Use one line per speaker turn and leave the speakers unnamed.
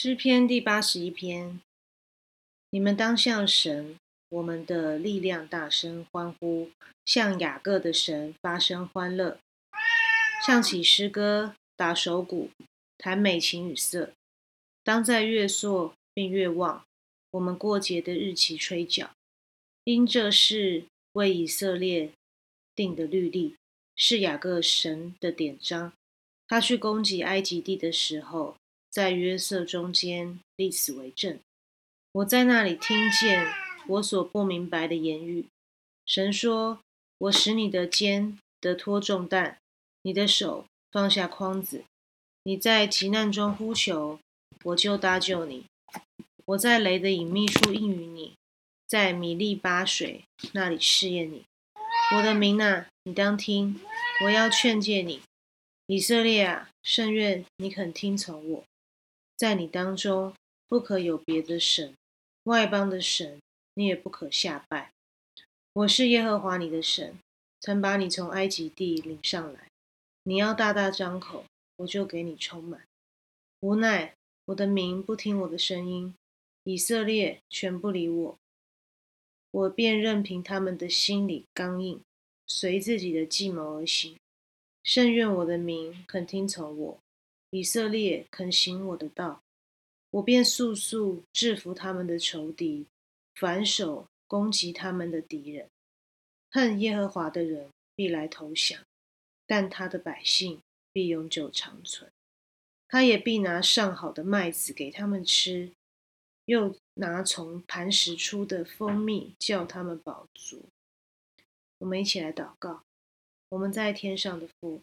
诗篇第八十一篇：你们当向神，我们的力量大声欢呼，向雅各的神发声欢乐，唱起诗歌，打手鼓，弹美琴与瑟。当在月朔并月望，我们过节的日期吹角，因这是为以色列定的律例，是雅各神的典章。他去攻击埃及地的时候。在约瑟中间立此为证。我在那里听见我所不明白的言语。神说：“我使你的肩得托重担，你的手放下筐子。你在急难中呼求，我就搭救你。我在雷的隐秘处应允你，在米利巴水那里试验你。我的名啊，你当听，我要劝诫你，以色列啊，圣愿你肯听从我。”在你当中不可有别的神，外邦的神你也不可下拜。我是耶和华你的神，曾把你从埃及地领上来。你要大大张口，我就给你充满。无奈我的民不听我的声音，以色列全不理我，我便任凭他们的心里刚硬，随自己的计谋而行。甚愿我的民肯听从我。以色列肯行我的道，我便速速制服他们的仇敌，反手攻击他们的敌人。恨耶和华的人必来投降，但他的百姓必永久长存。他也必拿上好的麦子给他们吃，又拿从磐石出的蜂蜜叫他们饱足。我们一起来祷告：我们在天上的父。